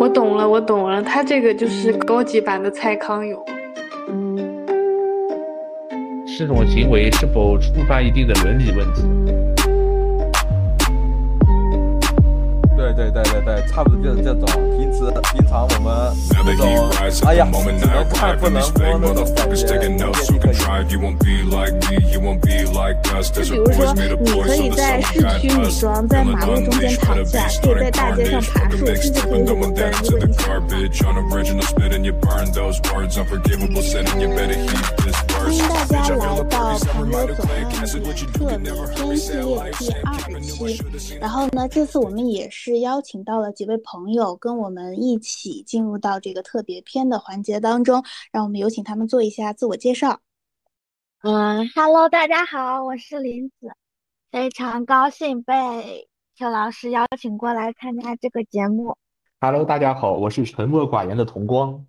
我懂了，我懂了，他这个就是高级版的蔡康永。这种行为是否触犯一定的伦理问题？对对对对，差不多就是这种。平时平常我们那种，哎呀，只能看不能摸那种感觉，也可以。就比如说，你可以在市区女装，在马路中间躺下，可以在大街上爬树，甚至可以裸奔。如果你想的话。欢迎大家来到朋友左右的特别篇系列第二期。然后呢，这次我们也是邀请到了几位朋友跟我们一起进入到这个特别篇的环节当中。让我们有请他们做一下自我介绍。嗯，Hello，大家好，我是林子，非常高兴被邱老师邀请过来参加这个节目。Hello，大家好，我是沉默寡言的童光。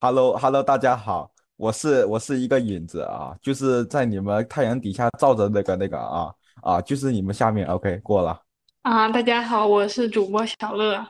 Hello，Hello，大家好。我是我是一个影子啊，就是在你们太阳底下照着那个那个啊啊，就是你们下面 OK 过了啊。大家好，我是主播小乐。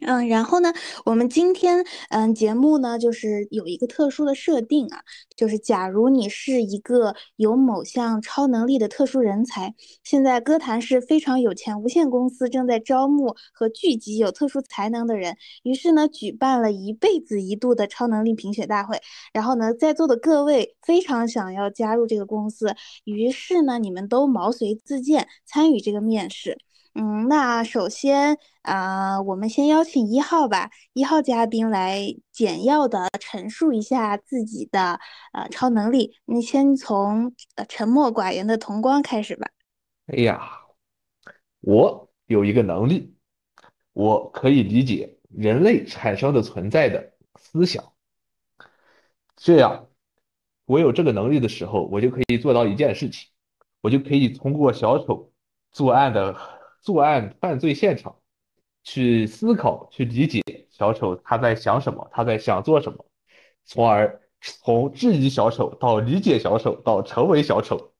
嗯，然后呢，我们今天嗯节目呢，就是有一个特殊的设定啊，就是假如你是一个有某项超能力的特殊人才，现在歌坛是非常有钱，无限公司正在招募和聚集有特殊才能的人，于是呢，举办了一辈子一度的超能力评选大会，然后呢，在座的各位非常想要加入这个公司，于是呢，你们都毛遂自荐参与这个面试。嗯，那首先啊，我们先邀请一号吧，一号嘉宾来简要的陈述一下自己的呃超能力。你先从呃沉默寡言的童光开始吧。哎呀，我有一个能力，我可以理解人类产生的存在的思想。这样，我有这个能力的时候，我就可以做到一件事情，我就可以通过小丑作案的。作案犯罪现场，去思考、去理解小丑他在想什么，他在想做什么，从而从质疑小丑到理解小丑到成为小丑。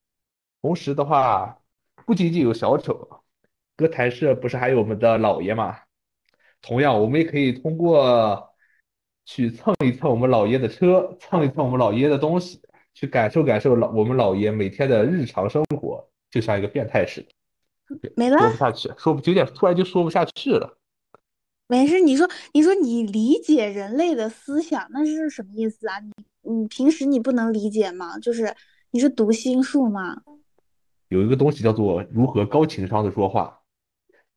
同时的话，不仅仅有小丑，歌台社不是还有我们的老爷吗？同样，我们也可以通过去蹭一蹭我们老爷的车，蹭一蹭我们老爷的东西，去感受感受老我们老爷每天的日常生活，就像一个变态似的。没了，说不下去，说不有点突然就说不下去了。没事，你说，你说你理解人类的思想，那是什么意思啊？你你平时你不能理解吗？就是你是读心术吗？有一个东西叫做如何高情商的说话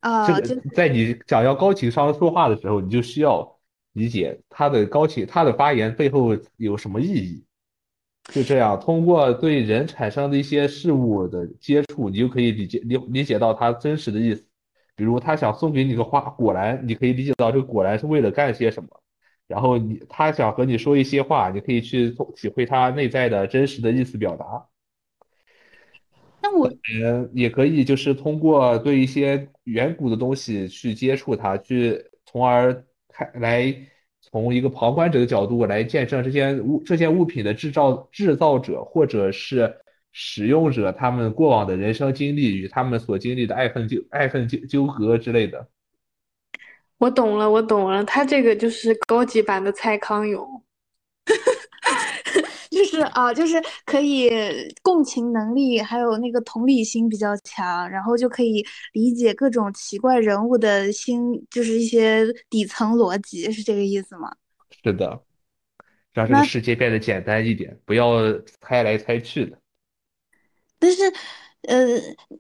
啊，这个在你想要高情商说话的时候，你就需要理解他的高情，他的发言背后有什么意义。就这样，通过对人产生的一些事物的接触，你就可以理解理理解到他真实的意思。比如他想送给你个花果篮，你可以理解到这个果篮是为了干些什么。然后你他想和你说一些话，你可以去体会他内在的真实的意思表达。那我嗯，也可以就是通过对一些远古的东西去接触它，去从而看来。从一个旁观者的角度来见证这件物这件物品的制造制造者或者是使用者他们过往的人生经历与他们所经历的爱恨纠爱恨纠纠葛之类的。我懂了，我懂了，他这个就是高级版的蔡康永。就是啊，就是可以共情能力，还有那个同理心比较强，然后就可以理解各种奇怪人物的心，就是一些底层逻辑，是这个意思吗？是的，让这个世界变得简单一点，不要猜来猜去的。但是。呃，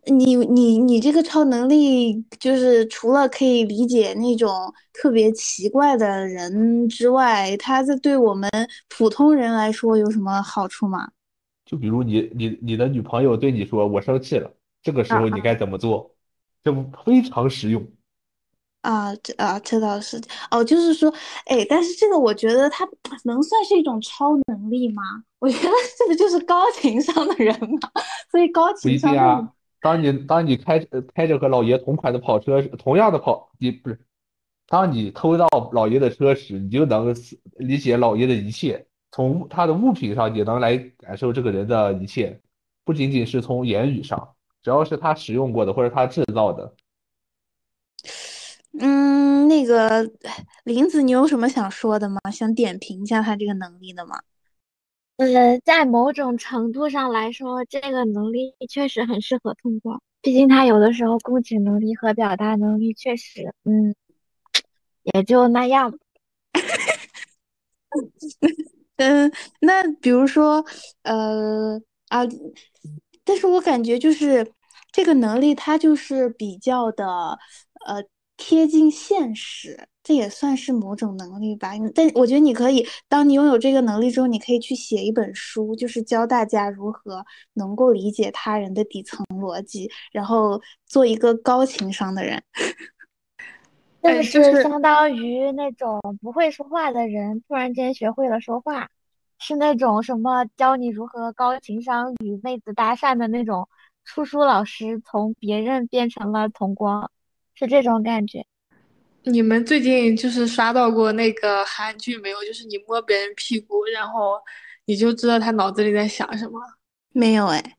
你你你这个超能力，就是除了可以理解那种特别奇怪的人之外，它这对我们普通人来说有什么好处吗？就比如你你你的女朋友对你说我生气了，这个时候你该怎么做？这不非常实用。啊，这啊，这倒是哦，就是说，哎，但是这个我觉得他能算是一种超能力吗？我觉得 这个就是高情商的人嘛？所以高情商。不一定啊，当你当你开开着和老爷同款的跑车，同样的跑，你不是，当你偷到老爷的车时，你就能理解老爷的一切，从他的物品上也能来感受这个人的一切，不仅仅是从言语上，只要是他使用过的或者他制造的。个林子，你有什么想说的吗？想点评一下他这个能力的吗？呃，在某种程度上来说，这个能力确实很适合通过。毕竟他有的时候共情能力和表达能力确实，嗯，也就那样。嗯，那比如说，呃啊，但是我感觉就是这个能力，它就是比较的，呃，贴近现实，这也算是某种能力吧。但我觉得你可以，当你拥有这个能力之后，你可以去写一本书，就是教大家如何能够理解他人的底层逻辑，然后做一个高情商的人。那个是相当于那种不会说话的人突然间学会了说话，是那种什么教你如何高情商与妹子搭讪的那种出书老师，从别人变成了同光，是这种感觉。你们最近就是刷到过那个韩剧没有？就是你摸别人屁股，然后你就知道他脑子里在想什么？没有哎。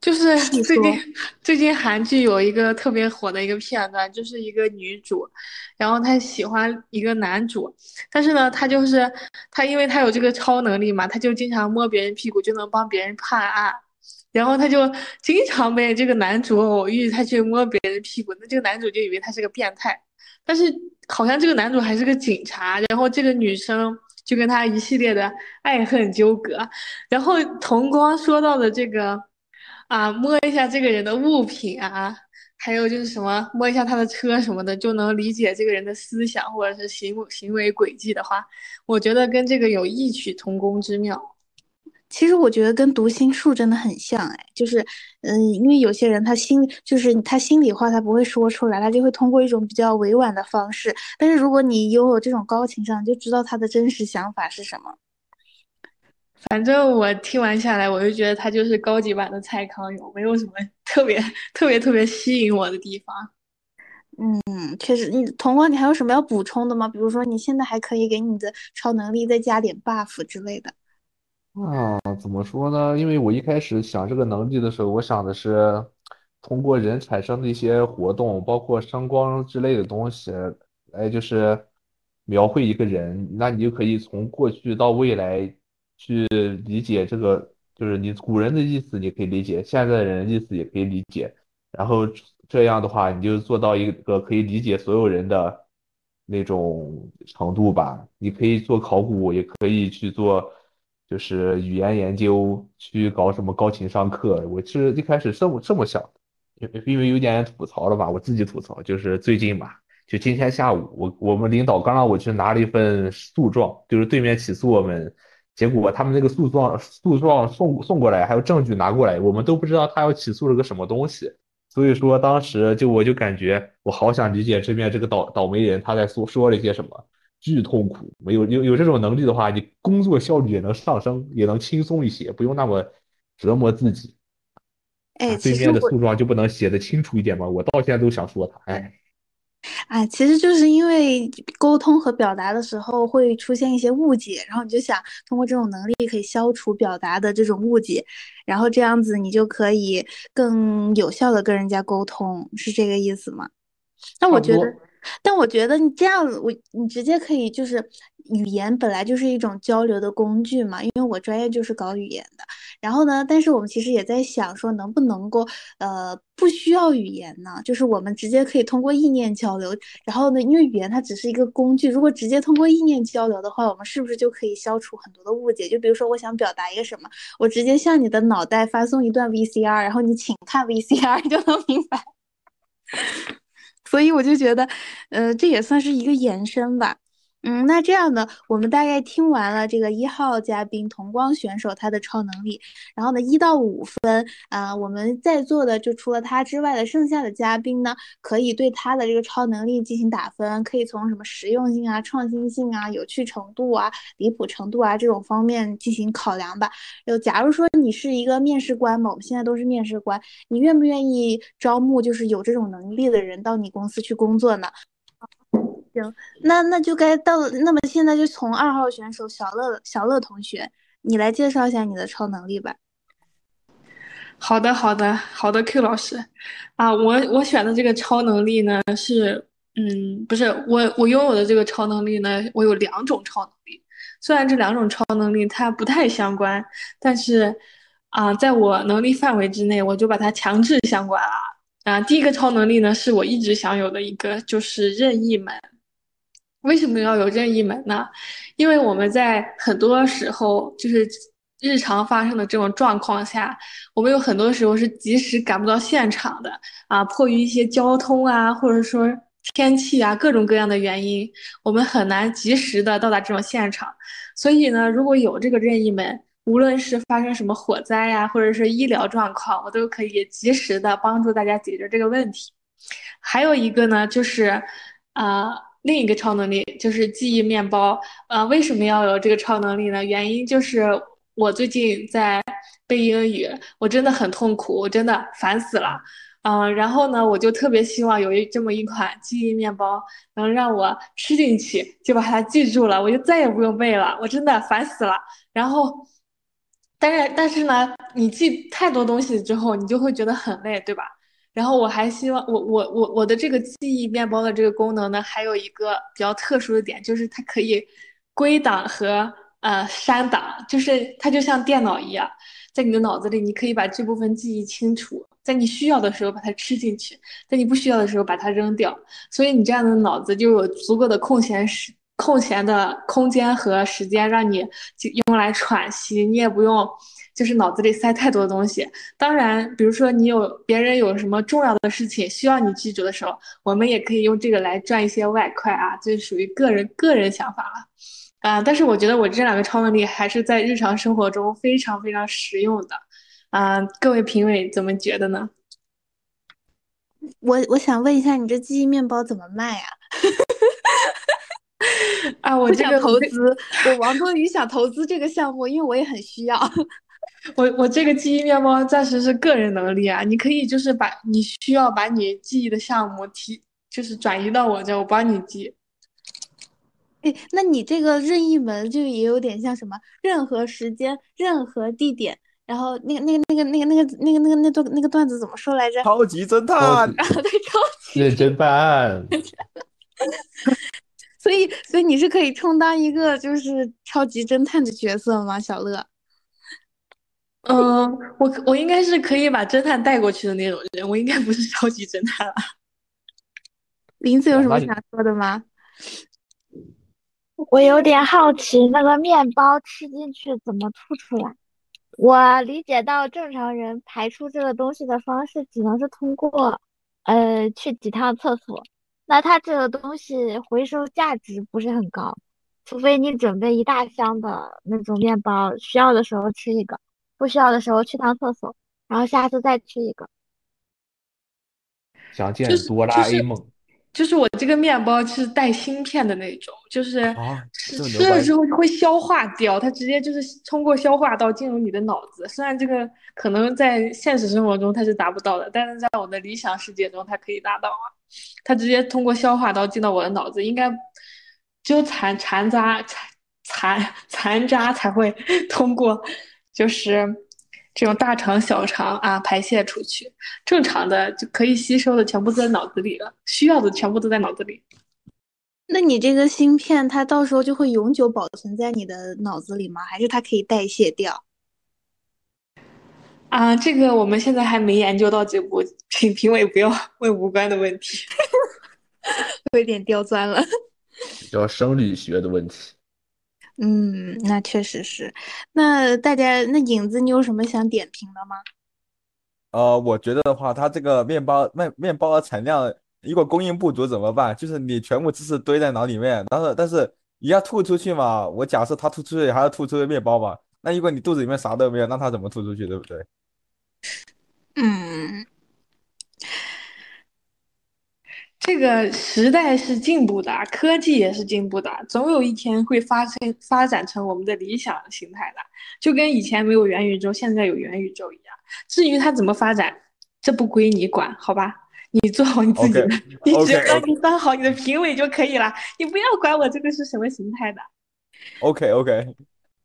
就是 最近最近韩剧有一个特别火的一个片段，就是一个女主，然后她喜欢一个男主，但是呢，她就是她，因为她有这个超能力嘛，她就经常摸别人屁股就能帮别人判案，然后他就经常被这个男主偶遇，他去摸别人屁股，那这个男主就以为他是个变态，但是好像这个男主还是个警察，然后这个女生就跟他一系列的爱恨纠葛，然后童光说到的这个。啊，摸一下这个人的物品啊，还有就是什么，摸一下他的车什么的，就能理解这个人的思想或者是行行为轨迹的话，我觉得跟这个有异曲同工之妙。其实我觉得跟读心术真的很像，哎，就是，嗯，因为有些人他心就是他心里话他不会说出来，他就会通过一种比较委婉的方式，但是如果你拥有这种高情商，就知道他的真实想法是什么。反正我听完下来，我就觉得他就是高级版的蔡康永，没有什么 特别特别特别吸引我的地方。嗯，确实，你童光，你还有什么要补充的吗？比如说，你现在还可以给你的超能力再加点 buff 之类的。啊，怎么说呢？因为我一开始想这个能力的时候，我想的是通过人产生的一些活动，包括声光之类的东西，来就是描绘一个人，那你就可以从过去到未来。去理解这个，就是你古人的意思，你可以理解；现在的人意思也可以理解。然后这样的话，你就做到一个可以理解所有人的那种程度吧。你可以做考古，也可以去做，就是语言研究，去搞什么高情商课。我是一开始这么这么想的，因为有点吐槽了吧，我自己吐槽，就是最近吧，就今天下午，我我们领导刚让我去拿了一份诉状，就是对面起诉我们。结果他们那个诉状诉状送送过来，还有证据拿过来，我们都不知道他要起诉了个什么东西。所以说当时就我就感觉我好想理解这边这个倒倒霉人他在说说了一些什么，巨痛苦。没有有有这种能力的话，你工作效率也能上升，也能轻松一些，不用那么折磨自己。哎，对面的诉状就不能写的清楚一点吗？我到现在都想说他，哎。哎，其实就是因为沟通和表达的时候会出现一些误解，然后你就想通过这种能力可以消除表达的这种误解，然后这样子你就可以更有效的跟人家沟通，是这个意思吗？那我觉得。但我觉得你这样，我你直接可以就是语言本来就是一种交流的工具嘛，因为我专业就是搞语言的。然后呢，但是我们其实也在想说，能不能够呃不需要语言呢？就是我们直接可以通过意念交流。然后呢，因为语言它只是一个工具，如果直接通过意念交流的话，我们是不是就可以消除很多的误解？就比如说我想表达一个什么，我直接向你的脑袋发送一段 VCR，然后你请看 VCR 就能明白。所以我就觉得，呃，这也算是一个延伸吧。嗯，那这样呢，我们大概听完了这个一号嘉宾同光选手他的超能力，然后呢，一到五分啊，我们在座的就除了他之外的剩下的嘉宾呢，可以对他的这个超能力进行打分，可以从什么实用性啊、创新性啊、有趣程度啊、离谱程度啊这种方面进行考量吧。就假如说你是一个面试官嘛，我们现在都是面试官，你愿不愿意招募就是有这种能力的人到你公司去工作呢？行，那那就该到，那么现在就从二号选手小乐小乐同学，你来介绍一下你的超能力吧。好的，好的，好的，Q 老师，啊，我我选的这个超能力呢是嗯，不是我，我拥有的这个超能力呢，我有两种超能力。虽然这两种超能力它不太相关，但是啊，在我能力范围之内，我就把它强制相关了。啊，第一个超能力呢，是我一直想有的一个，就是任意门。为什么要有任意门呢？因为我们在很多时候，就是日常发生的这种状况下，我们有很多时候是及时赶不到现场的啊，迫于一些交通啊，或者说天气啊，各种各样的原因，我们很难及时的到达这种现场。所以呢，如果有这个任意门，无论是发生什么火灾呀，或者是医疗状况，我都可以及时的帮助大家解决这个问题。还有一个呢，就是啊。另一个超能力就是记忆面包，呃，为什么要有这个超能力呢？原因就是我最近在背英语，我真的很痛苦，我真的烦死了，嗯，然后呢，我就特别希望有一这么一款记忆面包，能让我吃进去就把它记住了，我就再也不用背了，我真的烦死了。然后，但是但是呢，你记太多东西之后，你就会觉得很累，对吧？然后我还希望我我我我的这个记忆面包的这个功能呢，还有一个比较特殊的点，就是它可以归档和呃删档，就是它就像电脑一样，在你的脑子里，你可以把这部分记忆清楚，在你需要的时候把它吃进去，在你不需要的时候把它扔掉，所以你这样的脑子就有足够的空闲时空闲的空间和时间，让你用来喘息，你也不用。就是脑子里塞太多东西。当然，比如说你有别人有什么重要的事情需要你记住的时候，我们也可以用这个来赚一些外快啊，这属于个人个人想法了。啊，但是我觉得我这两个超能力还是在日常生活中非常非常实用的。啊，各位评委怎么觉得呢？我我想问一下，你这记忆面包怎么卖啊？啊，我这个投资，我王多鱼想投资这个项目，因为我也很需要。我我这个记忆面包暂时是个人能力啊，你可以就是把你需要把你记忆的项目提，就是转移到我这，我帮你记。哎，那你这个任意门就也有点像什么？任何时间、任何地点，然后那个、那个、那个、那个、那个、那个、那个、那段、那个段子怎么说来着？超级侦探，对，超级认真办案。所以，所以你是可以充当一个就是超级侦探的角色吗，小乐？嗯，我我应该是可以把侦探带过去的那种人，我应该不是超级侦探了。林子有什么想说的吗？我有点好奇，那个面包吃进去怎么吐出来？我理解到正常人排出这个东西的方式，只能是通过呃去几趟厕所。那它这个东西回收价值不是很高，除非你准备一大箱的那种面包，需要的时候吃一个，不需要的时候去趟厕所，然后下次再吃一个。想见哆啦 A 梦。就是我这个面包是带芯片的那种，就是吃吃了之后会消化掉，它直接就是通过消化道进入你的脑子。虽然这个可能在现实生活中它是达不到的，但是在我的理想世界中它可以达到啊。它直接通过消化道进到我的脑子，应该只有残残渣残残残渣才会通过，就是这种大肠小肠啊排泄出去。正常的就可以吸收的全部都在脑子里了，需要的全部都在脑子里。那你这个芯片，它到时候就会永久保存在你的脑子里吗？还是它可以代谢掉？啊，这个我们现在还没研究到这步，请评委不要问无关的问题，有点刁钻了，叫生理学的问题。嗯，那确实是。那大家，那影子，你有什么想点评的吗？呃，我觉得的话，它这个面包面面包的产量，如果供应不足怎么办？就是你全部知识堆在脑里面，但是但是你要吐出去嘛？我假设它吐出去还要吐出面包嘛？那如果你肚子里面啥都没有，那它怎么吐出去？对不对？嗯，这个时代是进步的，科技也是进步的，总有一天会发生发展成我们的理想形态的，就跟以前没有元宇宙，现在有元宇宙一样。至于它怎么发展，这不归你管，好吧？你做好你自己的，你只要你当好你的评委就可以了，你不要管我这个是什么形态的。OK OK。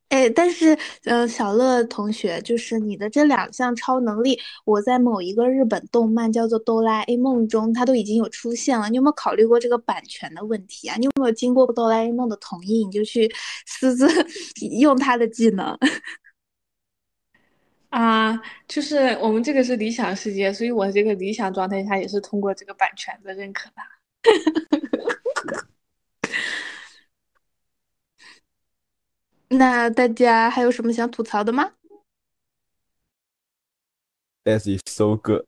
哎，但是，呃，小乐同学，就是你的这两项超能力，我在某一个日本动漫叫做《哆啦 A 梦》中，它都已经有出现了。你有没有考虑过这个版权的问题啊？你有没有经过哆啦 A 梦的同意，你就去 私自用他的技能？啊，就是我们这个是理想世界，所以我这个理想状态下也是通过这个版权的认可的。那大家还有什么想吐槽的吗？That is so good。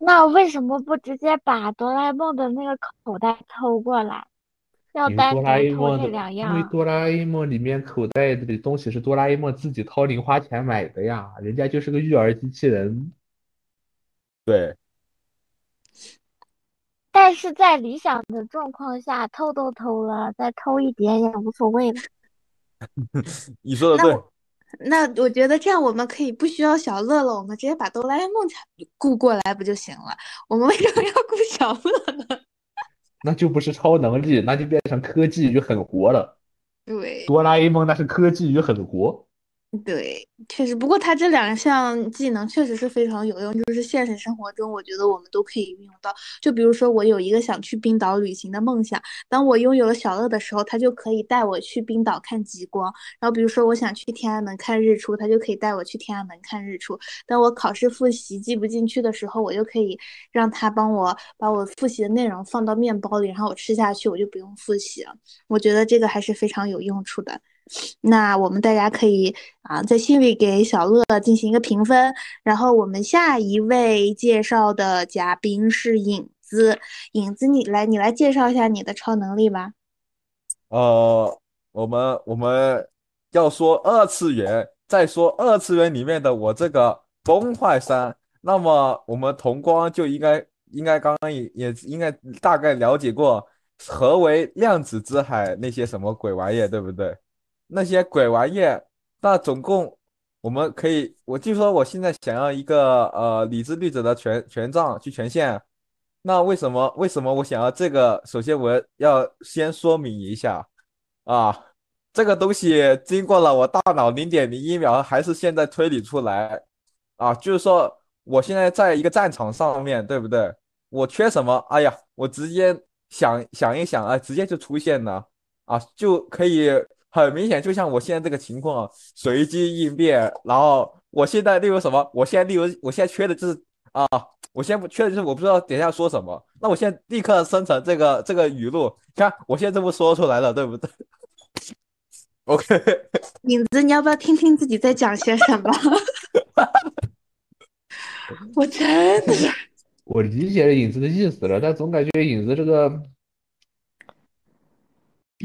那为什么不直接把哆啦 A 梦的那个口袋偷过来？要单独偷这两样？因为哆啦 A 梦里面口袋里的东西是哆啦 A 梦自己掏零花钱买的呀，人家就是个育儿机器人。对。但是在理想的状况下，偷都偷了，再偷一点也无所谓了。你说的对，那我觉得这样我们可以不需要小乐了，我们直接把哆啦 A 梦雇过来不就行了？我们为什么要雇小乐呢？那就不是超能力，那就变成科技与狠活了。对，哆啦 A 梦那是科技与狠活。对，确实，不过他这两项技能确实是非常有用，就是现实生活中，我觉得我们都可以运用到。就比如说，我有一个想去冰岛旅行的梦想，当我拥有了小乐的时候，他就可以带我去冰岛看极光。然后，比如说我想去天安门看日出，他就可以带我去天安门看日出。当我考试复习记不进去的时候，我就可以让他帮我把我复习的内容放到面包里，然后我吃下去，我就不用复习了。我觉得这个还是非常有用处的。那我们大家可以啊，在心里给小乐进行一个评分。然后我们下一位介绍的嘉宾是影子，影子你来，你来介绍一下你的超能力吧。呃，我们我们要说二次元，再说二次元里面的我这个崩坏三，那么我们同光就应该应该刚刚也也应该大概了解过何为量子之海那些什么鬼玩意，对不对？那些鬼玩意，那总共我们可以，我就说我现在想要一个呃理智律者的权权杖去权限，那为什么为什么我想要这个？首先我要先说明一下啊，这个东西经过了我大脑零点零一秒，还是现在推理出来啊，就是说我现在在一个战场上面对不对？我缺什么？哎呀，我直接想想一想啊，直接就出现了啊，就可以。很明显，就像我现在这个情况，随机应变。然后我现在例如什么？我现在例如，我现在缺的就是啊，我现在不缺的就是我不知道等下说什么。那我现在立刻生成这个这个语录，看我现在这不说出来了，对不对？OK，影子，你要不要听听自己在讲些什么？我真的是，我理解了影子的意思了，但总感觉影子这个。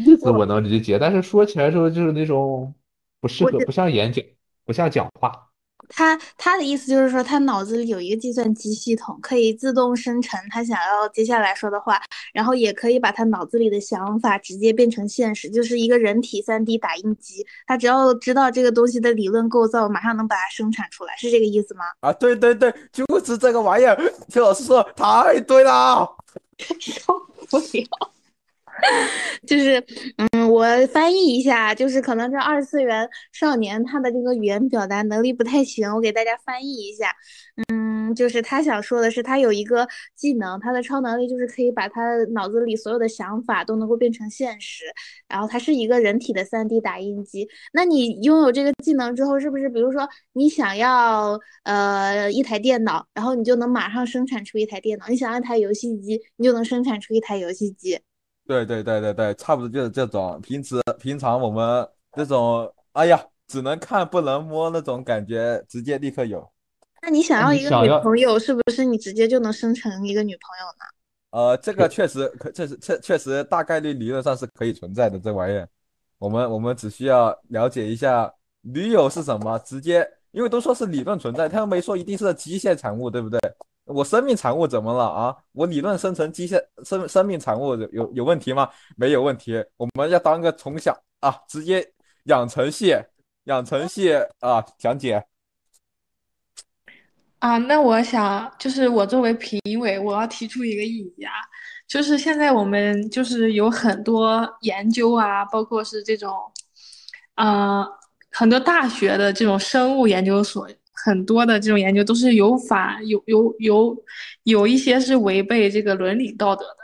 意思我能理解，但是说起来时候就是那种不适合，不像演讲，不像讲话。他他的意思就是说，他脑子里有一个计算机系统，可以自动生成他想要接下来说的话，然后也可以把他脑子里的想法直接变成现实，就是一个人体三 D 打印机。他只要知道这个东西的理论构造，马上能把它生产出来，是这个意思吗？啊，对对对，就是这个玩意儿。听老师说太对了，受不了。就是，嗯，我翻译一下，就是可能这二次元少年他的这个语言表达能力不太行，我给大家翻译一下。嗯，就是他想说的是，他有一个技能，他的超能力就是可以把他脑子里所有的想法都能够变成现实。然后他是一个人体的三 D 打印机。那你拥有这个技能之后，是不是比如说你想要呃一台电脑，然后你就能马上生产出一台电脑？你想要一台游戏机，你就能生产出一台游戏机？对对对对对，差不多就是这种。平时平常我们这种，哎呀，只能看不能摸那种感觉，直接立刻有。那你想要一个女朋友，是不是你直接就能生成一个女朋友呢？呃，这个确实可，确实确确实大概率理论上是可以存在的。这玩意儿，我们我们只需要了解一下女友是什么，直接，因为都说是理论存在，他又没说一定是机械产物，对不对？我生命产物怎么了啊？我理论生成机械生生命产物有有问题吗？没有问题。我们要当个从小啊，直接养成系，养成系啊，讲解。啊，那我想就是我作为评委，我要提出一个异议啊，就是现在我们就是有很多研究啊，包括是这种。啊、很多大学的这种生物研究所，很多的这种研究都是有法有有有有一些是违背这个伦理道德的。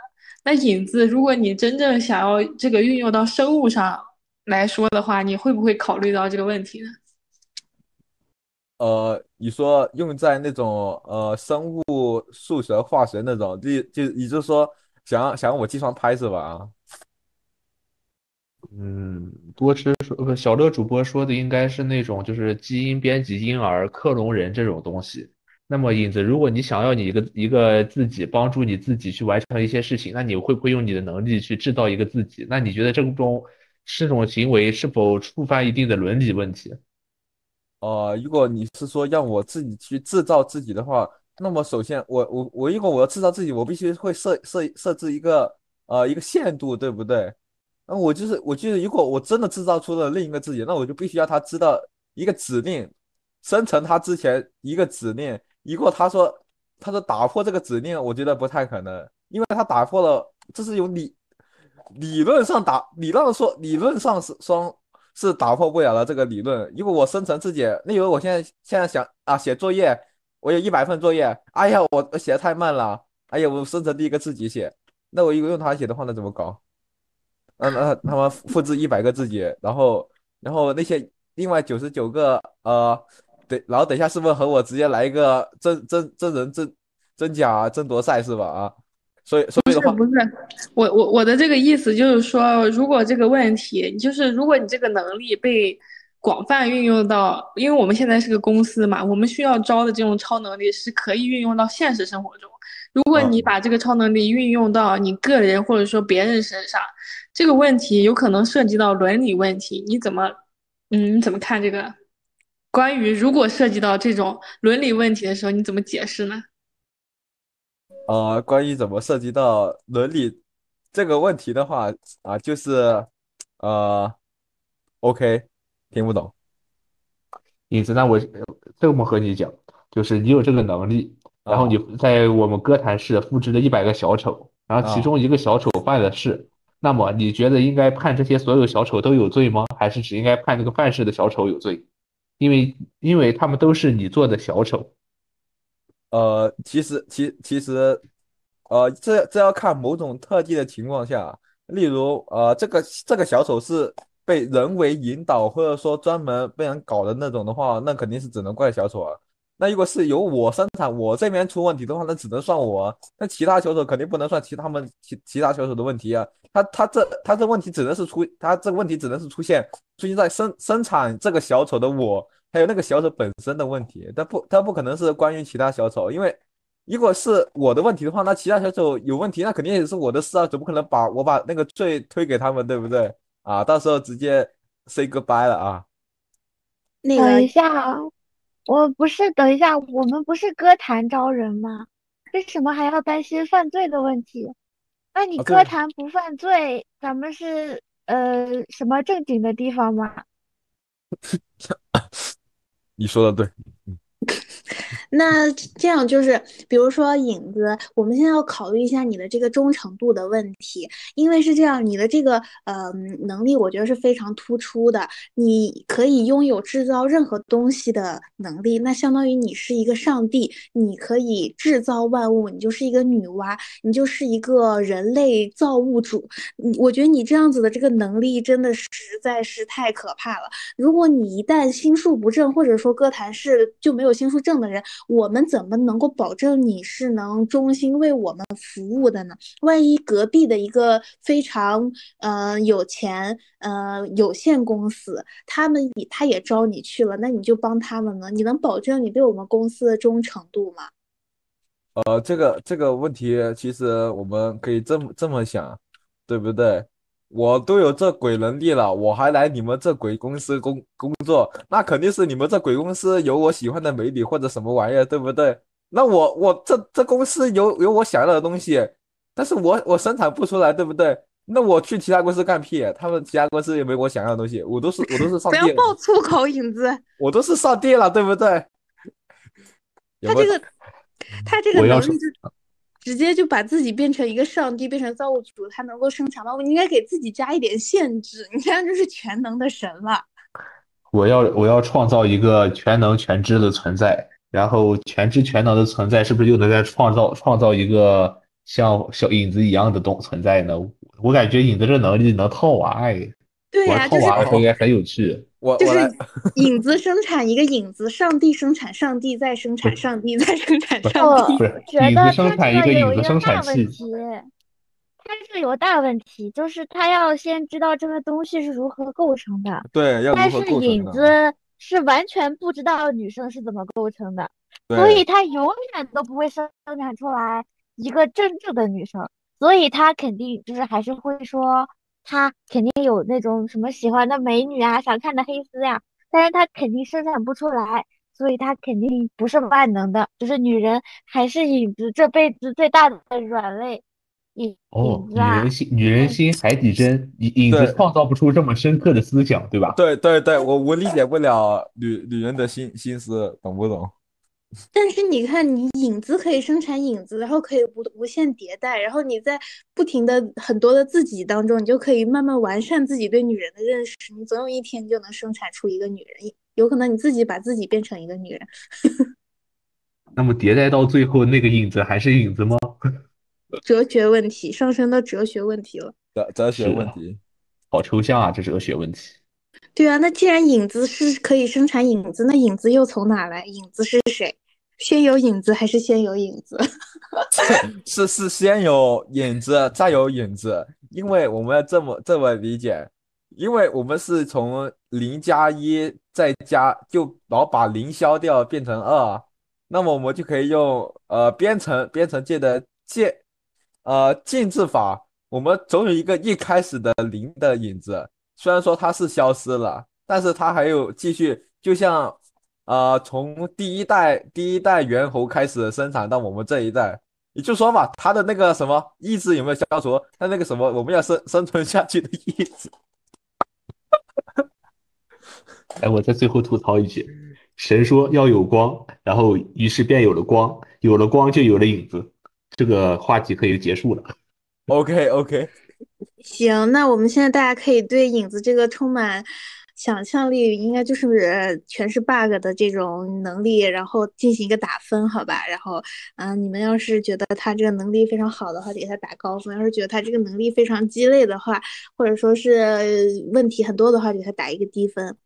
那影子，如果你真正想要这个运用到生物上来说的话，你会不会考虑到这个问题呢？呃，你说用在那种呃生物、数学、化学那种，就就也就是说想让想让我计算拍是吧？啊，嗯，多吃说不，小乐主播说的应该是那种就是基因编辑婴儿、克隆人这种东西。那么影子，如果你想要你一个一个自己帮助你自己去完成一些事情，那你会不会用你的能力去制造一个自己？那你觉得这种这种行为是否触犯一定的伦理问题？呃，如果你是说让我自己去制造自己的话，那么首先我我我如果我要制造自己，我必须会设设设置一个呃一个限度，对不对？那我就是我就是如果我真的制造出了另一个自己，那我就必须要他知道一个指令，生成他之前一个指令，如果他说他说打破这个指令，我觉得不太可能，因为他打破了，这是有理理论上打理论上说理论上是双是打破不了的这个理论。如果我生成自己，例如我现在现在想啊写作业，我有一百份作业，哎呀我写的太慢了，哎呀我生成第一个自己写，那我如果用它写的话，那怎么搞？那那他们复制一百个自己，然后然后那些另外九十九个呃，对，然后等一下是不是和我直接来一个真真真人真真假争夺赛是吧？啊，所以所以的话，不是，我我我的这个意思就是说，如果这个问题就是如果你这个能力被广泛运用到，因为我们现在是个公司嘛，我们需要招的这种超能力是可以运用到现实生活中。如果你把这个超能力运用到你个人或者说别人身上，这个问题有可能涉及到伦理问题，你怎么，嗯，你怎么看这个？关于如果涉及到这种伦理问题的时候，你怎么解释呢？呃，关于怎么涉及到伦理这个问题的话啊，就是呃，OK，听不懂。影子，那我这么和你讲，就是你有这个能力，然后你在我们歌坛市复制了一百个小丑，然后其中一个小丑犯了事，那么你觉得应该判这些所有小丑都有罪吗？还是只应该判那个犯事的小丑有罪？因为因为他们都是你做的小丑。呃，其实其其实，呃，这这要看某种特定的情况下，例如呃，这个这个小丑是被人为引导，或者说专门被人搞的那种的话，那肯定是只能怪小丑啊。那如果是由我生产，我这边出问题的话，那只能算我，那其他小丑肯定不能算其他们其其他小丑的问题啊。他他这他这问题只能是出，他这个问题只能是出现出现在生生产这个小丑的我。还有那个小丑本身的问题，他不，他不可能是关于其他小丑，因为如果是我的问题的话，那其他小丑有问题，那肯定也是我的事啊，总不可能把我把那个罪推给他们，对不对？啊，到时候直接 say goodbye 了啊。那等一下，我不是，等一下，我们不是歌坛招人吗？为什么还要担心犯罪的问题？那你歌坛不犯罪，咱们是呃什么正经的地方吗？你说的对，那这样就是，比如说影子，我们现在要考虑一下你的这个忠诚度的问题，因为是这样，你的这个呃能力，我觉得是非常突出的，你可以拥有制造任何东西的能力，那相当于你是一个上帝，你可以制造万物，你就是一个女娲，你就是一个人类造物主，我觉得你这样子的这个能力真的实在是太可怕了。如果你一旦心术不正，或者说歌坛是就没有心术正的人，我们怎么能够保证你是能忠心为我们服务的呢？万一隔壁的一个非常呃有钱呃有限公司，他们也他也招你去了，那你就帮他们呢？你能保证你对我们公司的忠诚度吗？呃，这个这个问题其实我们可以这么这么想，对不对？我都有这鬼能力了，我还来你们这鬼公司工工作，那肯定是你们这鬼公司有我喜欢的美女或者什么玩意儿，对不对？那我我这这公司有有我想要的东西，但是我我生产不出来，对不对？那我去其他公司干屁？他们其他公司有没有我想要的东西？我都是我都是上帝，不要爆粗口，影子，我都是上帝了，对不对？他这个他这个能力就。直接就把自己变成一个上帝，变成造物主，他能够生产吗？我应该给自己加一点限制，你这样就是全能的神了。我要我要创造一个全能全知的存在，然后全知全能的存在是不是就能再创造创造一个像小影子一样的东存在呢？我感觉影子这能力能套娃哎，对呀、玩套娃的时候应该很有趣。就我就是影子生产一个影子，上帝生产上帝再生产上帝再生产上帝。不是觉得影子生它这产一个影子有一个生产器，大问题，它这有大问题，就是他要先知道这个东西是如何构成的，对要但是？影子是完全不知道女生是怎么构成的，所以他永远都不会生生产出来一个真正的女生，所以他肯定就是还是会说，他肯定有那种什么喜欢的美女啊，想看的黑丝呀，但是他肯定生产不出来，所以他肯定不是万能的，就是女人还是影子这辈子最大的软肋，影哦，女影子啊人，心女人心海底针，影影子创造不出这么深刻的思想，对吧？对对对，我我理解不了女女人的心心思，懂不懂？但是你看，你影子可以生产影子，然后可以无无限迭代，然后你在不停的很多的自己当中，你就可以慢慢完善自己对女人的认识。你总有一天就能生产出一个女人，有可能你自己把自己变成一个女人。那么迭代到最后，那个影子还是影子吗？哲学问题上升到哲学问题了。哲哲学问题。好抽象啊，这哲学问题。对啊，那既然影子是可以生产影子，那影子又从哪来？影子是谁？先有影子还是先有影子？是是先有影子，再有影子，因为我们要这么这么理解，因为我们是从零加一再加，就然后把零消掉变成二，那么我们就可以用呃编程编程界的介呃进制法，我们总有一个一开始的零的影子，虽然说它是消失了，但是它还有继续，就像呃从第一代第一代猿猴开始生产到我们这一代。也就说嘛，它的那个什么意志有没有消除？它那个什么我们要生生存下去的意志。哎，我在最后吐槽一句：神说要有光，然后于是便有了光，有了光就有了影子。这个话题可以结束了。OK OK，行，那我们现在大家可以对影子这个充满想象力，应该就是全是 bug 的这种能力，然后进行一个打分，好吧？然后，嗯、你们要是觉得他这个能力非常好的话，就给他打高分；要是觉得他这个能力非常鸡肋的话，或者说是问题很多的话，就给他打一个低分。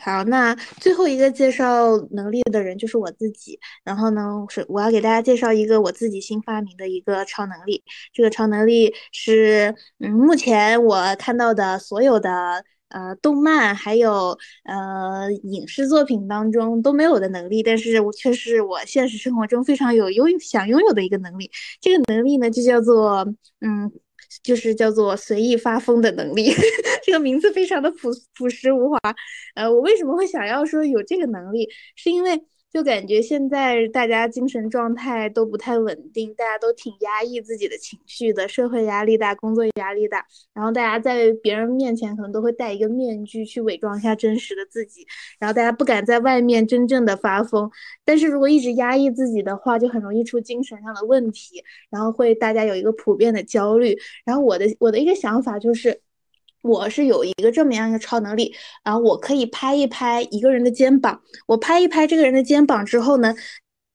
好，那最后一个介绍能力的人就是我自己。然后呢，是我要给大家介绍一个我自己新发明的一个超能力。这个超能力是，嗯，目前我看到的所有的呃动漫还有呃影视作品当中都没有的能力，但是我却是我现实生活中非常有拥想拥有的一个能力。这个能力呢，就叫做嗯。就是叫做随意发疯的能力，这个名字非常的朴朴实无华。呃，我为什么会想要说有这个能力，是因为就感觉现在大家精神状态都不太稳定，大家都挺压抑自己的情绪的，社会压力大，工作压力大，然后大家在别人面前可能都会戴一个面具去伪装一下真实的自己，然后大家不敢在外面真正的发疯。但是如果一直压抑自己的话，就很容易出精神上的问题，然后会大家有一个普遍的焦虑。然后我的我的一个想法就是。我是有一个这么样一个超能力，然后我可以拍一拍一个人的肩膀，我拍一拍这个人的肩膀之后呢，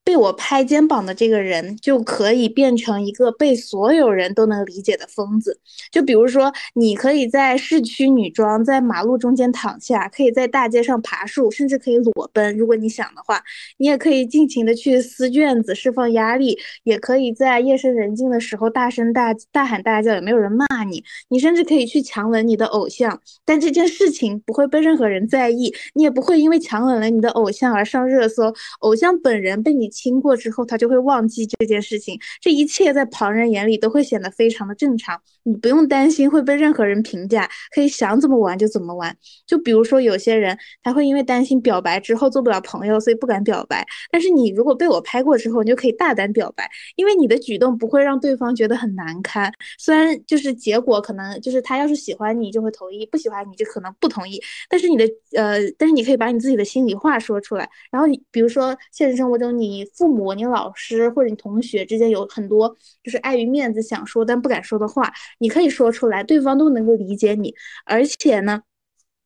被我拍肩膀的这个人就可以变成一个被所有人都能理解的疯子。就比如说，你可以在市区女装在马路中间躺下，可以在大街上爬树，甚至可以裸奔，如果你想的话，你也可以尽情的去撕卷子释放压力，也可以在夜深人静的时候大声大大喊大叫，也没有人骂你。你甚至可以去强吻你的偶像，但这件事情不会被任何人在意，你也不会因为强吻了你的偶像而上热搜。偶像本人被你亲过之后，他就会忘记这件事情，这一切在旁人眼里都会显得非常的正常，你不用担心会被任何人评价，可以想怎么玩就怎么玩。就比如说有些人他会因为担心表白之后做不了朋友，所以不敢表白，但是你如果被我拍过之后，你就可以大胆表白，因为你的举动不会让对方觉得很难堪。虽然就是结果可能就是他要是喜欢你就会同意，不喜欢你就可能不同意，但是你的呃，但是你可以把你自己的心里话说出来。然后你比如说现实生活中，你父母、你老师或者你同学之间有很多就是碍于面子想说但不敢说的话，你可以说出来，对方都能够理解你。而且呢。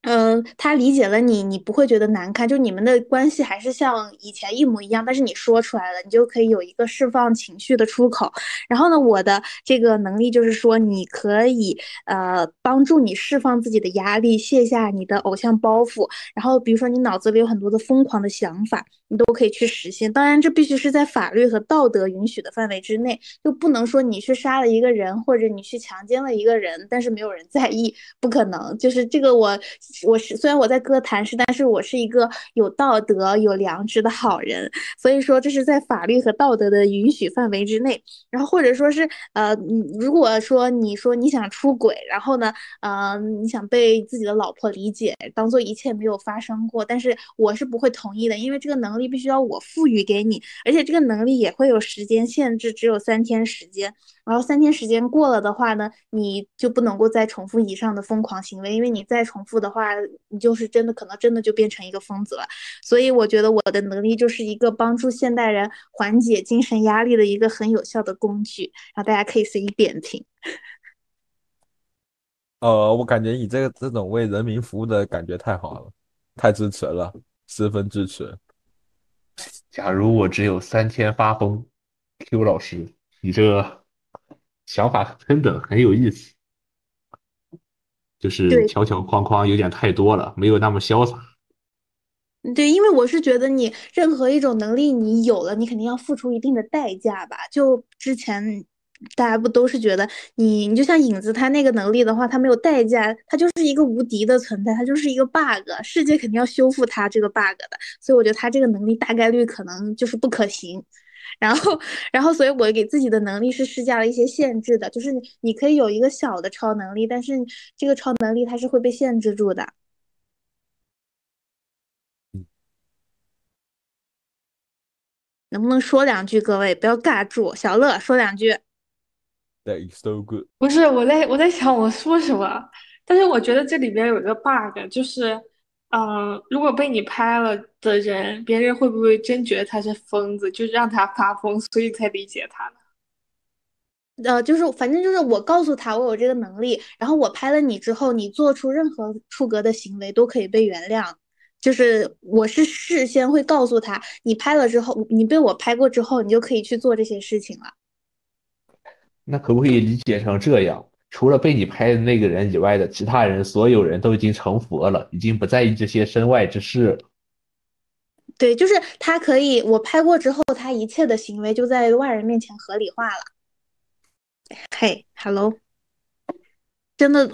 嗯，他理解了你，你不会觉得难堪，就你们的关系还是像以前一模一样。但是你说出来了，你就可以有一个释放情绪的出口。然后呢，我的这个能力就是说，你可以呃帮助你释放自己的压力，卸下你的偶像包袱。然后比如说你脑子里有很多的疯狂的想法，你都可以去实现。当然，这必须是在法律和道德允许的范围之内，就不能说你去杀了一个人，或者你去强奸了一个人，但是没有人在意，不可能。就是这个我。我是虽然我在歌坛是，但是我是一个有道德、有良知的好人，所以说这是在法律和道德的允许范围之内。然后或者说是呃，如果说你说你想出轨，然后呢，呃，你想被自己的老婆理解，当做一切没有发生过，但是我是不会同意的，因为这个能力必须要我赋予给你，而且这个能力也会有时间限制，只有三天时间。然后三天时间过了的话呢，你就不能够再重复以上的疯狂行为，因为你再重复的话，你就是真的可能真的就变成一个疯子了。所以我觉得我的能力就是一个帮助现代人缓解精神压力的一个很有效的工具。然后大家可以随意点评。呃，我感觉你这个这种为人民服务的感觉太好了，太支持了，十分支持。假如我只有三天发疯，Q 老师，你这。想法真的很有意思，就是条条框框有点太多了，没有那么潇洒。对，因为我是觉得你任何一种能力你有了，你肯定要付出一定的代价吧。就之前大家不都是觉得你，你就像影子他那个能力的话，他没有代价，他就是一个无敌的存在，他就是一个 bug，世界肯定要修复他这个 bug 的。所以我觉得他这个能力大概率可能就是不可行。然后，然后，所以我给自己的能力是施加了一些限制的，就是你可以有一个小的超能力，但是这个超能力它是会被限制住的。能不能说两句？各位不要尬住。小乐说两句。That is so good。不是我在我在想我说什么，但是我觉得这里边有一个 bug，就是。嗯，如果被你拍了的人，别人会不会真觉得他是疯子，就让他发疯，所以才理解他呢？呃，就是反正就是我告诉他我有这个能力，然后我拍了你之后，你做出任何出格的行为都可以被原谅。就是我是事先会告诉他，你拍了之后，你被我拍过之后，你就可以去做这些事情了。那可不可以理解成这样？除了被你拍的那个人以外的其他人，所有人都已经成佛了，已经不在意这些身外之事。对，就是他可以，我拍过之后，他一切的行为就在外人面前合理化了。嘿，Hello，真的。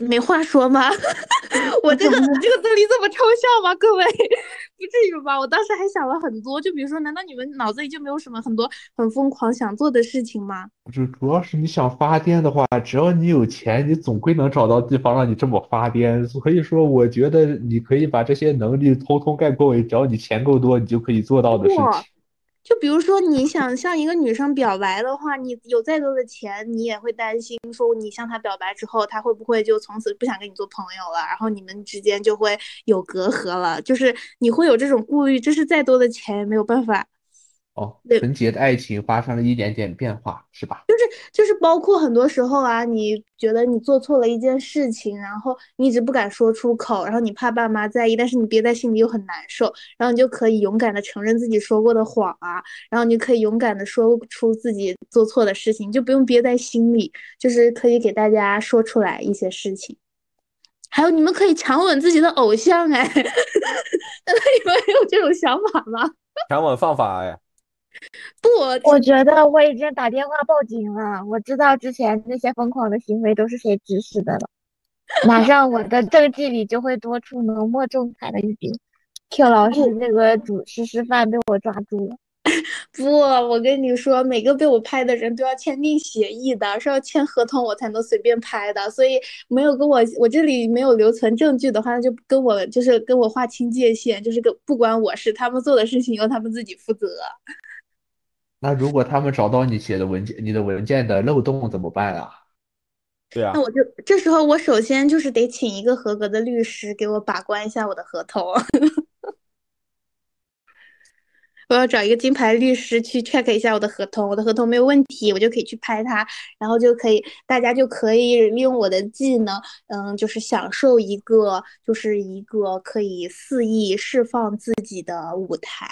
没话说吗？我这个这个能力这么抽象吗？各位，不至于吧？我当时还想了很多，就比如说，难道你们脑子里就没有什么很多很疯狂想做的事情吗？就主要是你想发癫的话，只要你有钱，你总归能找到地方让你这么发癫。所以说，我觉得你可以把这些能力通通概括为，只要你钱够多，你就可以做到的事情。就比如说，你想向一个女生表白的话，你有再多的钱，你也会担心说，你向她表白之后，她会不会就从此不想跟你做朋友了，然后你们之间就会有隔阂了，就是你会有这种顾虑，就是再多的钱也没有办法。哦，纯洁的爱情发生了一点点变化，是吧？就是就是，包括很多时候啊，你觉得你做错了一件事情，然后你一直不敢说出口，然后你怕爸妈在意，但是你憋在心里又很难受，然后你就可以勇敢的承认自己说过的谎啊，然后你可以勇敢的说出自己做错的事情，就不用憋在心里，就是可以给大家说出来一些事情。还有，你们可以强吻自己的偶像，哎，难道你们有这种想法吗？强吻犯法哎。不，我觉得我已经打电话报警了。我知道之前那些疯狂的行为都是谁指使的了。马上我的证据里就会多出浓墨重彩的一笔。Q 老师那个主持示范被我抓住了。不，我跟你说，每个被我拍的人都要签订协议的，是要签合同我才能随便拍的。所以没有跟我，我这里没有留存证据的话，那就跟我就是跟我划清界限，就是跟不关我事，他们做的事情由他们自己负责。那如果他们找到你写的文件，你的文件的漏洞怎么办啊？对啊，那我就这时候我首先就是得请一个合格的律师给我把关一下我的合同。我要找一个金牌律师去 check 一下我的合同，我的合同没有问题，我就可以去拍他，然后就可以，大家就可以利用我的技能，嗯，就是享受一个，就是一个可以肆意释放自己的舞台。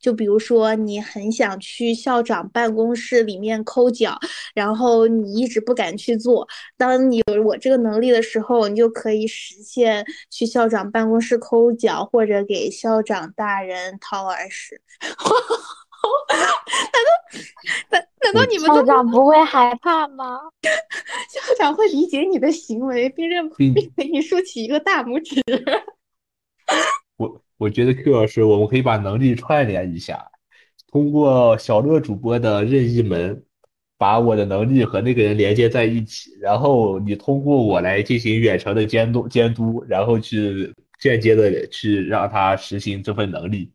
就比如说，你很想去校长办公室里面抠脚，然后你一直不敢去做，当你有我这个能力的时候，你就可以实现去校长办公室抠脚，或者给校长大人掏耳屎。难道难难道你们校长不会害怕吗？校长会理解你的行为，并认并给你竖起一个大拇指。我我觉得 Q 老师，我们可以把能力串联一下，通过小乐主播的任意门，把我的能力和那个人连接在一起，然后你通过我来进行远程的监督监督，然后去间接的去让他实行这份能力。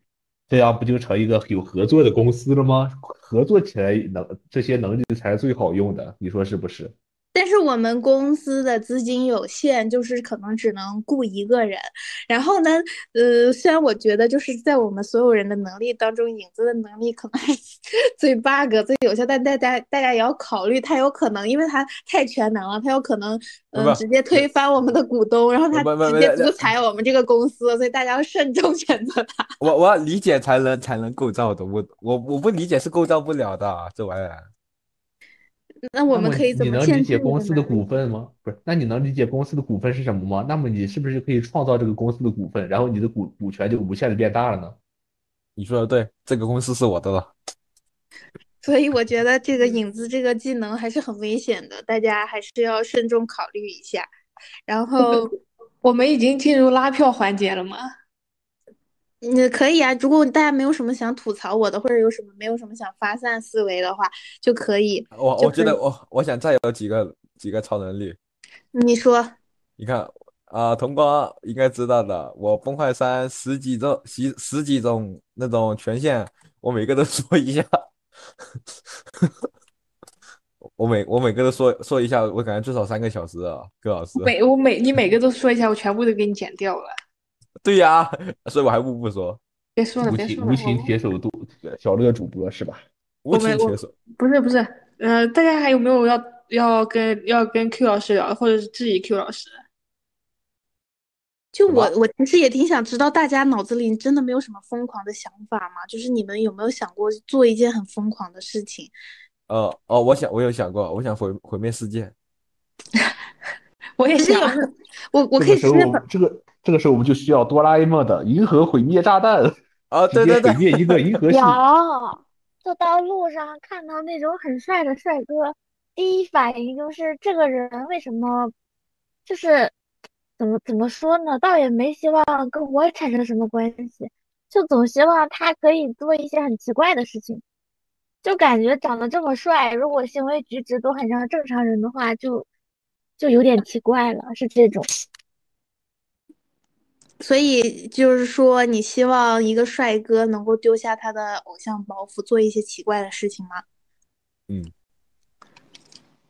这样不就成一个有合作的公司了吗？合作起来能这些能力才是最好用的，你说是不是？但是我们公司的资金有限，就是可能只能雇一个人。然后呢，呃，虽然我觉得就是在我们所有人的能力当中，影子的能力可能 最 bug 最有效，但大家大家也要考虑，他有可能因为他太全能了，他有可能嗯直接推翻我们的股东，然后他直接独裁我们这个公司，所以大家要慎重 选择他。我我要理解才能才能构造的，我我我不理解是构造不了的这玩意儿。那我们可以怎么你能理解公司的股份吗？不是，那你能理解公司的股份是什么吗？那么你是不是可以创造这个公司的股份，然后你的股股权就无限的变大了呢？你说的对，这个公司是我的了。所以我觉得这个影子这个技能还是很危险的，大家还是要慎重考虑一下。然后 我们已经进入拉票环节了吗？你可以啊，如果大家没有什么想吐槽我的，或者有什么没有什么想发散思维的话，就可以。我我觉得我我想再有几个几个超能力。你说。你看啊，童光应该知道的，我崩坏三十几种十十几种那种权限，我每个都 说一下。我每我每个都说说一下，我感觉最少三个小时啊，葛老师。每我每你每个都说一下，我全部都给你剪掉了。对呀，所以我还不不说。别说了，别说了。无情铁手度小乐主播是吧？无情铁手。不是不是，呃，大家还有没有要要跟要跟 Q 老师聊，或者是质疑 Q 老师？就我我其实也挺想知道，大家脑子里真的没有什么疯狂的想法吗？就是你们有没有想过做一件很疯狂的事情？呃 哦，我想我有想过，我想毁毁灭世界。我也想。我我可以这个这个。这个时候我们就需要哆啦 A 梦的银河毁灭炸弹啊！对对对，毁灭一个银河系。有，走到路上看到那种很帅的帅哥，第一反应就是这个人为什么，就是怎么怎么说呢？倒也没希望跟我产生什么关系，就总希望他可以做一些很奇怪的事情。就感觉长得这么帅，如果行为举止都很像正常人的话，就就有点奇怪了。是这种。所以就是说，你希望一个帅哥能够丢下他的偶像包袱，做一些奇怪的事情吗？嗯，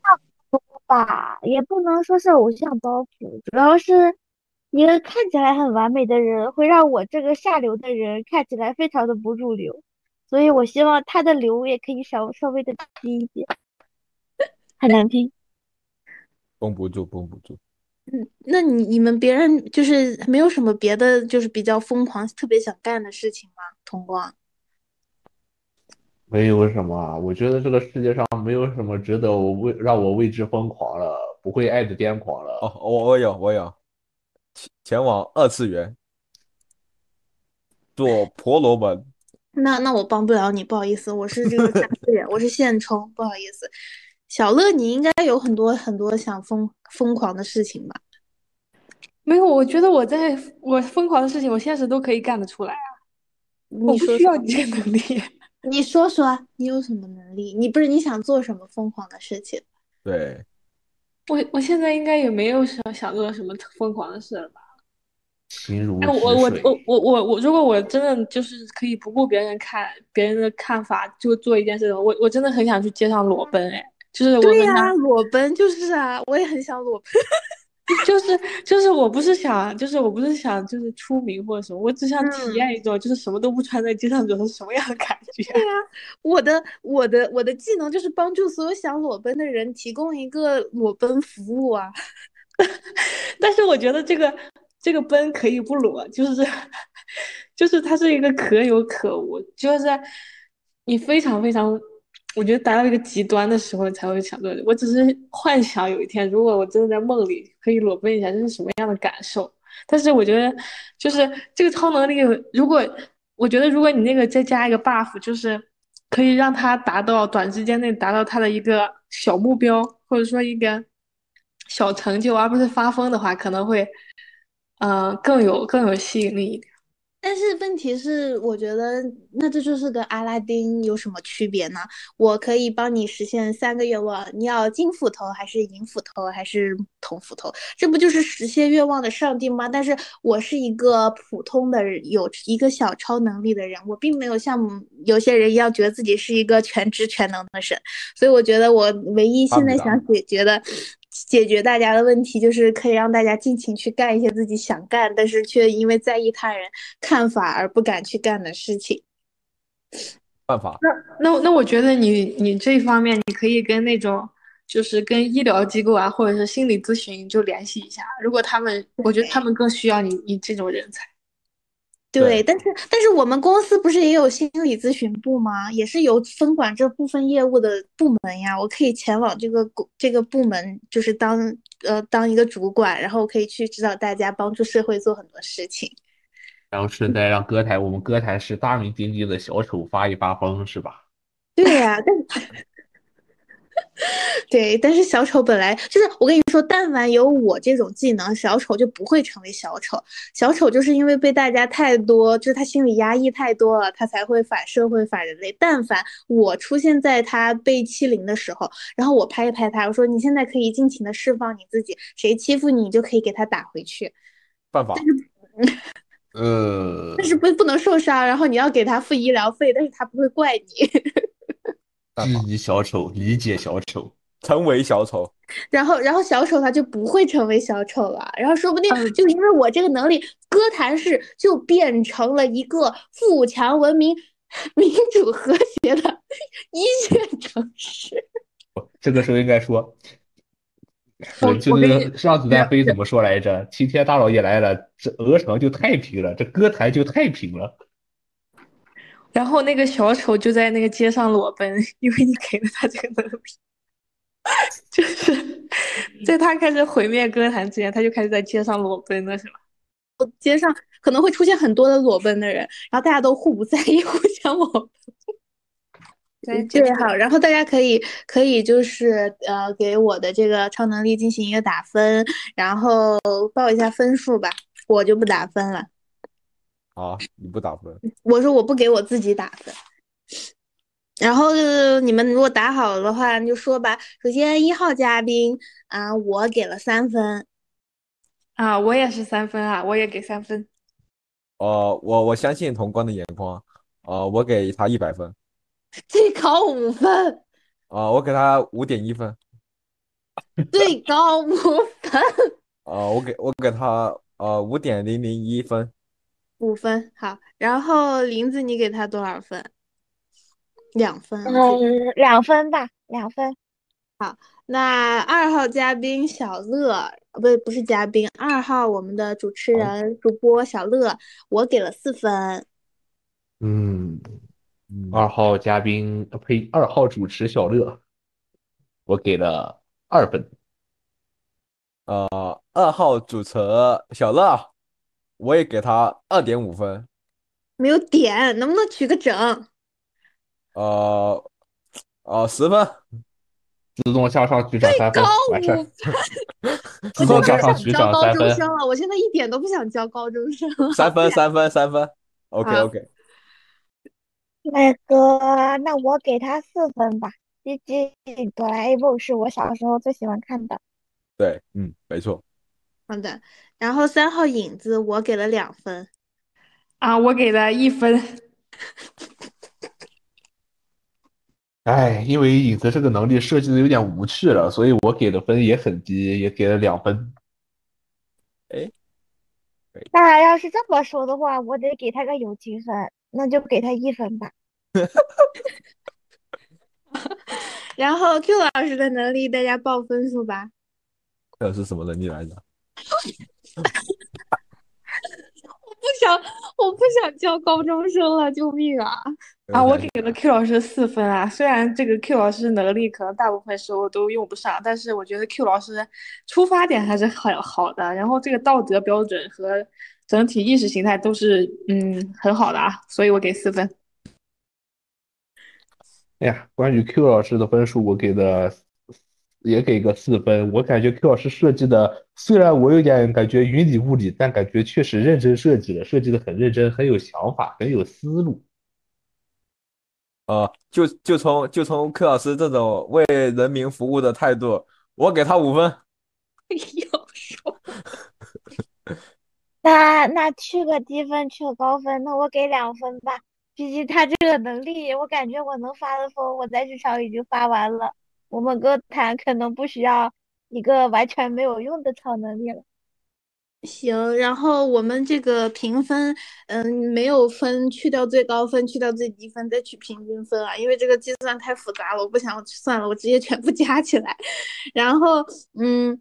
差不多吧，也不能说是偶像包袱，主要是一个看起来很完美的人，会让我这个下流的人看起来非常的不入流，所以我希望他的流也可以稍稍微的低一点，很难听，绷不住，绷不住。嗯，那你你们别人就是没有什么别的，就是比较疯狂、特别想干的事情吗？通光，没有什么，我觉得这个世界上没有什么值得我为让我为之疯狂了，不会爱的癫狂了。哦，我我有我有，前前往二次元，做婆罗门。那那我帮不了你，不好意思，我是这个三次元，我是现充，不好意思。小乐，你应该有很多很多想疯疯狂的事情吧？没有，我觉得我在我疯狂的事情，我现实都可以干得出来啊。我不需要你这个能力。你说说，你有什么能力？你不是你想做什么疯狂的事情？对，我我现在应该也没有想想做什么疯狂的事了吧？心如我我我我我我我，如果我真的就是可以不顾别人看别人的看法就做一件事情，我我真的很想去街上裸奔哎。就是对呀，裸奔就是啊，我也很想裸奔。就是就是我不是想，就是我不是想就是出名或者什么，我只想体嗯验一种就是什么都不穿在街上走是什么样的感觉。对呀、我的我的我的技能就是帮助所有想裸奔的人提供一个裸奔服务啊。但是我觉得这个这个奔可以不裸，就是就是它是一个可有可无，就是你非常非常，我觉得达到一个极端的时候才会想到。我只是幻想有一天，如果我真的在梦里可以裸奔一下，这是什么样的感受？但是我觉得，就是这个超能力，如果我觉得如果你那个再加一个 buff，就是可以让他达到短时间内达到他的一个小目标，或者说一个小成就，而不是发疯的话，可能会，呃，更有更有吸引力一点。但是问题是，我觉得那这就是跟阿拉丁有什么区别呢？我可以帮你实现三个愿望，你要金斧头还是银斧头还是铜斧头？这不就是实现愿望的上帝吗？但是我是一个普通的人，有一个小超能力的人，我并没有像有些人一样觉得自己是一个全知全能的神，所以我觉得我唯一现在想解决的。解决大家的问题，就是可以让大家尽情去干一些自己想干，但是却因为在意他人看法而不敢去干的事情。办法。那那那，我觉得你你这方面，你可以跟那种就是跟医疗机构啊，或者是心理咨询就联系一下。如果他们，我觉得他们更需要你你这种人才。对，但是但是我们公司不是也有心理咨询部吗？也是有分管这部分业务的部门呀。我可以前往这个这个部门，就是当呃当一个主管，然后可以去指导大家，帮助社会做很多事情。然后顺带让歌台，我们歌台是大名鼎鼎的小丑发一发疯，是吧？对呀、但 对，但是小丑本来就是我跟你说，但凡有我这种技能，小丑就不会成为小丑。小丑就是因为被大家太多，就是他心理压抑太多了，他才会反社会、反人类。但凡我出现在他被欺凌的时候，然后我拍一拍他，我说你现在可以尽情的释放你自己，谁欺负你，你就可以给他打回去。办法。呃，但是不不能受伤，然后你要给他付医疗费，但是他不会怪你。质疑小丑，理解小丑，成为小丑。然后，然后小丑他就不会成为小丑了。然后说不定就因为我这个能力，歌坛市就变成了一个富强、文明、民主、和谐的一线城市。这个时候应该说，我就我跟是让子弹飞怎么说来着？齐天大老爷来了，这鹅城就太平了，这歌坛就太平了。然后那个小丑就在那个街上裸奔，因为你给了他这个能力，就是在他开始毁灭歌坛之前，他就开始在街上裸奔了，是吧？街上可能会出现很多的裸奔的人，然后大家都互不在意，互相裸奔。对，好，然后大家可以可以就是呃给我的这个超能力进行一个打分，然后报一下分数吧，我就不打分了。啊，你不打分？我说我不给我自己打分。然后你们如果打好了的话，你就说吧。首先一号嘉宾啊，我给了三分。啊，我也是三分啊，我也给三分。呃，我我相信潼关的眼光，呃，我给他一百分。最高五分。呃，我给他五点一分。最高五分。呃，我给我给他呃五点零零一分。五分好，然后林子你给他多少分？两分。嗯，两分吧，两分。好，那二号嘉宾小乐，不不是嘉宾，二号我们的主持人、主播小乐，我给了四分。嗯，二号嘉宾呸，二号主持小乐，我给了二分。呃，二号主持小乐。我也给他二点五分，没有点，能不能取个整？呃，呃，十分，自动向上取涨三分，完事儿。自我动向上现在不取想教高涨三分，中生了，我现在一点都不想教高中生了。三分，三分，三分，OK 好 OK。那个，那我给他四分吧。毕竟哆啦 A 梦是我小时候最喜欢看的。对，嗯，没错。好的，然后三号影子我给了两分，啊，我给了一分。哎，因为影子这个能力设计的有点无趣了，所以我给的分也很低，也给了两分。哎，那要是这么说的话，我得给他个友情分，那就给他一分吧。然后 Q 老师的能力，大家报分数吧。这是什么能力来着？我不想，我不想教高中生了，救命啊！啊，我给了 Q 老师四分啊。虽然这个 Q 老师能力可能大部分时候都用不上，但是我觉得 Q 老师出发点还是很好的。然后这个道德标准和整体意识形态都是嗯很好的啊，所以我给四分。哎呀，关于 Q 老师的分数，我给的也给个四分。我感觉 Q 老师设计的，虽然我有点感觉云里雾里，但感觉确实认真设计了，设计的很认真，很有想法，很有思路。呃，就就从就从 Q 老师这种为人民服务的态度，我给他五分。要说，那那去个低分，去个高分，那我给两分吧。毕竟他这个能力，我感觉我能发的疯，我在职场已经发完了。我们歌坛可能不需要一个完全没有用的超能力了。行，然后我们这个评分，嗯，没有分，去掉最高分，去掉最低分，再取平均分啊，因为这个计算太复杂了，我不想算了，我直接全部加起来。然后，嗯。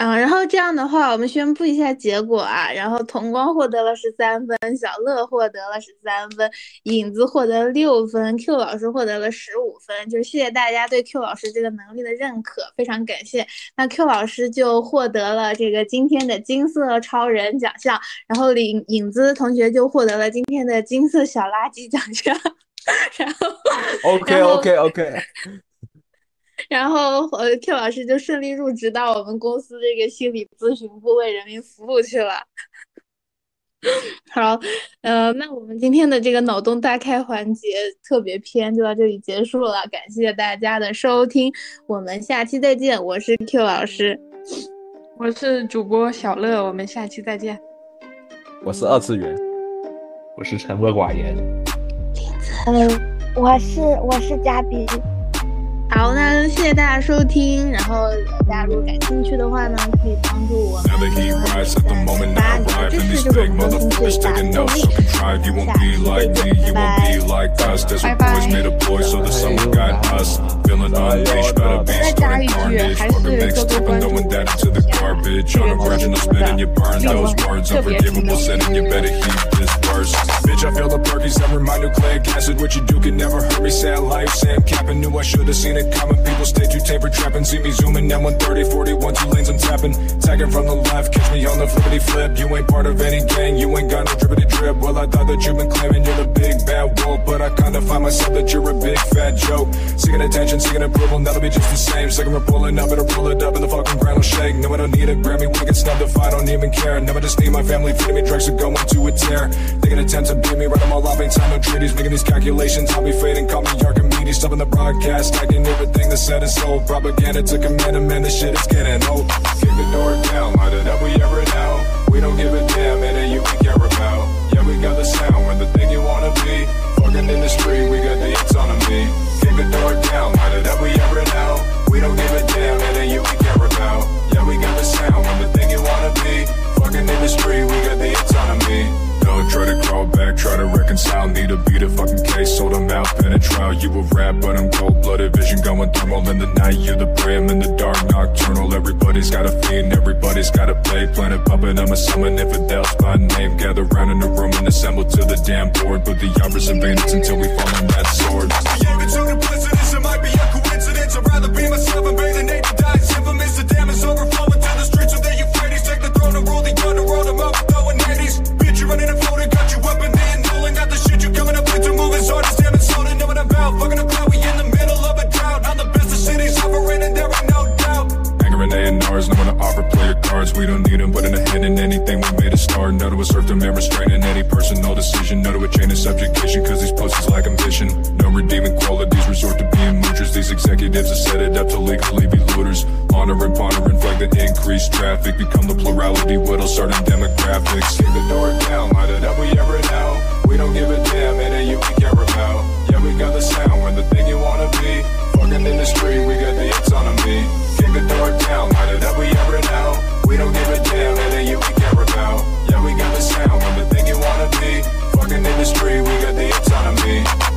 嗯，然后这样的话，我们宣布一下结果啊。然后童光获得了十三分，小乐获得了十三分，影子获得六分，Q 老师获得了十五分。就是谢谢大家对 Q 老师这个能力的认可，非常感谢。那 Q 老师就获得了这个今天的金色超人奖项，然后影影子同学就获得了今天的金色小垃圾奖项。然后，OK OK OK。然后呃，Q 老师就顺利入职到我们公司这个心理咨询部为人民服务去了。好，呃，那我们今天的这个脑洞大开环节特别篇就到这里结束了，感谢大家的收听，我们下期再见。我是 Q 老师，我是主播小乐，我们下期再见。我是二次元，我是沉默寡言。嗯，我是我是嘉宾。好，那谢谢大家收听。然后大家如果感兴趣的话呢，可以帮助我们在八点支持这个我们的公司最大的动力。下期再见，拜拜。拜拜再加一句，还是多多关注我们的这个节目的另一个特别。Bitch, I feel the perkies that remind nucleic acid. What you do can never hurt me. Sad life, Sam Capping. Knew I should've seen it coming. People stay too taper trapping. See me zooming now 130, 41, two lanes I'm tapping. Tagging from the left, catch me on the flippity flip. You ain't part of any gang, you ain't got no drippity drip. Well, I thought that you've been claiming you're the big bad wolf, but I kinda find myself that you're a big fat joke. Seeking attention, seeking approval, that'll be just the same. Second we're pulling up, it'll pull it up, and the fucking ground will shake. No, I don't need a Grammy when I get snubbed if I don't even care. I just need my family feeding me drugs to go into a tear. They can attempt to beat me, right them all off, ain't time no treaties. Making these calculations, I'll be fading, call me Archimedes. Stopping the broadcast, tagging everything that's said and sold. Propaganda to command a man, this shit is getting old. Kick the door down, light it up, we ever now. We don't give a damn, it you we care about. Yeah, we got the sound, we're the thing you wanna be. Fucking in the street, we got the autonomy. Kick the door down, light it up, we ever now. We don't give a damn, it you we care about. Yeah, we got the sound, we're the thing you wanna be. Fucking in the street, we got the autonomy. Don't try to crawl back, try to reconcile. Need a beat a fucking case, sold them out, pen a trial. You a rap, but I'm cold blooded. Vision going thermal in the night. You're the prey, I'm in the dark, nocturnal. Everybody's got a fiend, everybody's got a play. Planet puppet, I'm a summon infidels by name. Gather round in the room and assemble to the damn board. Put the hours in bandits until we fall on that sword. freedom and restraining any personal decision. No to a chain of subjugation, cause these pussies lack ambition. No redeeming qualities, resort to being moochers. These executives have set it up to legally be looters. Honoring, pondering, flag the increased traffic. Become the plurality, whittle certain demographics. Keep the door down, light it up, we ever now. We don't give a damn, it ain't you we care about. Yeah, we got the sound, we're the thing you wanna be. Fucking industry, we got the autonomy. Keep the door down, light it up, we ever now. We don't give a damn, it ain't you we care about the sound, I'm a thing you wanna be. Fucking in the street, we got the autonomy.